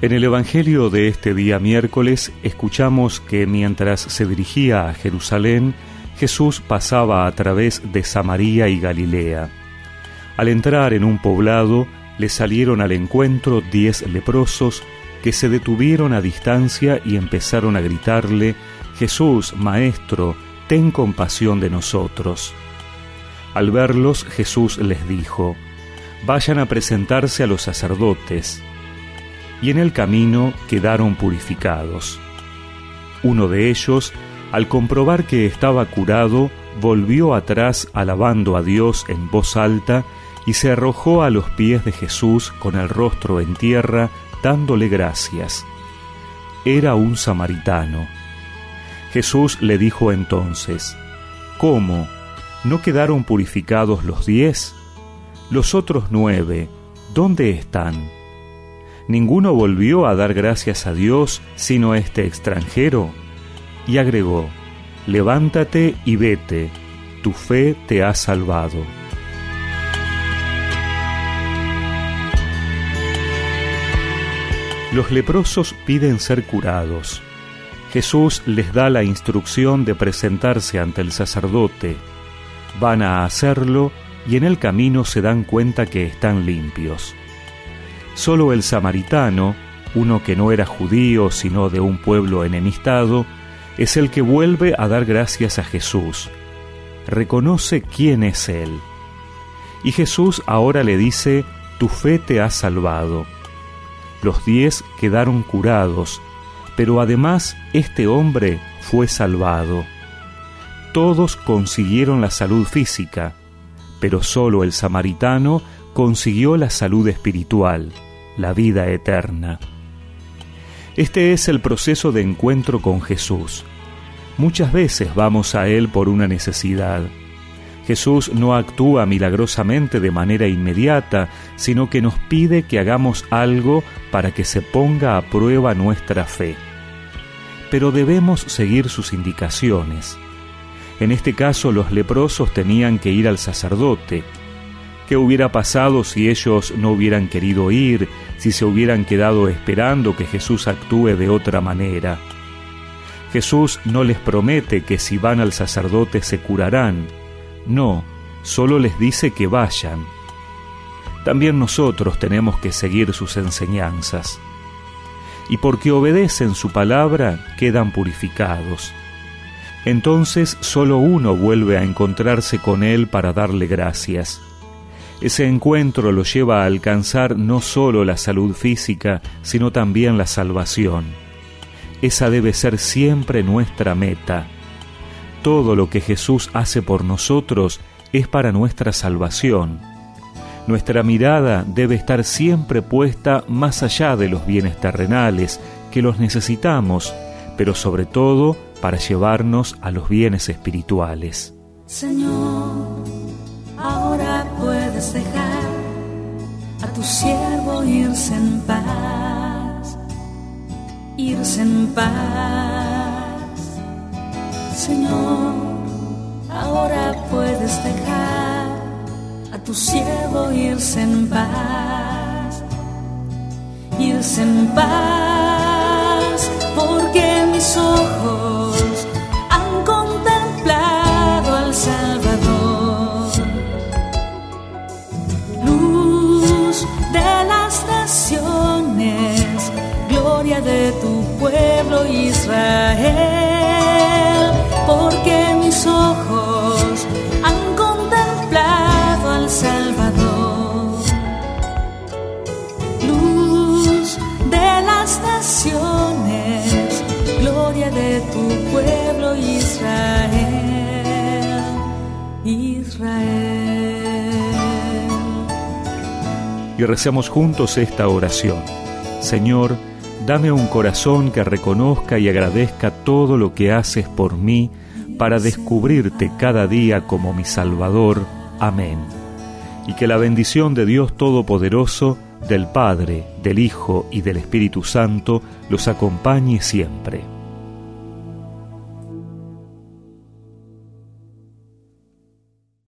En el Evangelio de este día miércoles escuchamos que mientras se dirigía a Jerusalén, Jesús pasaba a través de Samaria y Galilea. Al entrar en un poblado, le salieron al encuentro diez leprosos que se detuvieron a distancia y empezaron a gritarle, Jesús, Maestro, ten compasión de nosotros. Al verlos, Jesús les dijo, Vayan a presentarse a los sacerdotes y en el camino quedaron purificados. Uno de ellos, al comprobar que estaba curado, volvió atrás alabando a Dios en voz alta y se arrojó a los pies de Jesús con el rostro en tierra, dándole gracias. Era un samaritano. Jesús le dijo entonces, ¿Cómo? ¿No quedaron purificados los diez? Los otros nueve, ¿dónde están? Ninguno volvió a dar gracias a Dios sino este extranjero. Y agregó, levántate y vete, tu fe te ha salvado. Los leprosos piden ser curados. Jesús les da la instrucción de presentarse ante el sacerdote. Van a hacerlo y en el camino se dan cuenta que están limpios. Solo el samaritano, uno que no era judío sino de un pueblo enemistado, es el que vuelve a dar gracias a Jesús. Reconoce quién es Él. Y Jesús ahora le dice, Tu fe te ha salvado. Los diez quedaron curados, pero además este hombre fue salvado. Todos consiguieron la salud física, pero solo el samaritano consiguió la salud espiritual la vida eterna. Este es el proceso de encuentro con Jesús. Muchas veces vamos a Él por una necesidad. Jesús no actúa milagrosamente de manera inmediata, sino que nos pide que hagamos algo para que se ponga a prueba nuestra fe. Pero debemos seguir sus indicaciones. En este caso los leprosos tenían que ir al sacerdote, ¿Qué hubiera pasado si ellos no hubieran querido ir, si se hubieran quedado esperando que Jesús actúe de otra manera? Jesús no les promete que si van al sacerdote se curarán, no, solo les dice que vayan. También nosotros tenemos que seguir sus enseñanzas. Y porque obedecen su palabra, quedan purificados. Entonces solo uno vuelve a encontrarse con Él para darle gracias ese encuentro lo lleva a alcanzar no solo la salud física, sino también la salvación. Esa debe ser siempre nuestra meta. Todo lo que Jesús hace por nosotros es para nuestra salvación. Nuestra mirada debe estar siempre puesta más allá de los bienes terrenales, que los necesitamos, pero sobre todo para llevarnos a los bienes espirituales. Señor, ahora puedes dejar a tu siervo irse en paz, irse en paz. Señor, ahora puedes dejar a tu siervo irse en paz, irse en paz, de tu pueblo Israel, porque mis ojos han contemplado al Salvador, luz de las naciones, gloria de tu pueblo Israel, Israel. Y recemos juntos esta oración. Señor, Dame un corazón que reconozca y agradezca todo lo que haces por mí para descubrirte cada día como mi Salvador. Amén. Y que la bendición de Dios Todopoderoso, del Padre, del Hijo y del Espíritu Santo los acompañe siempre.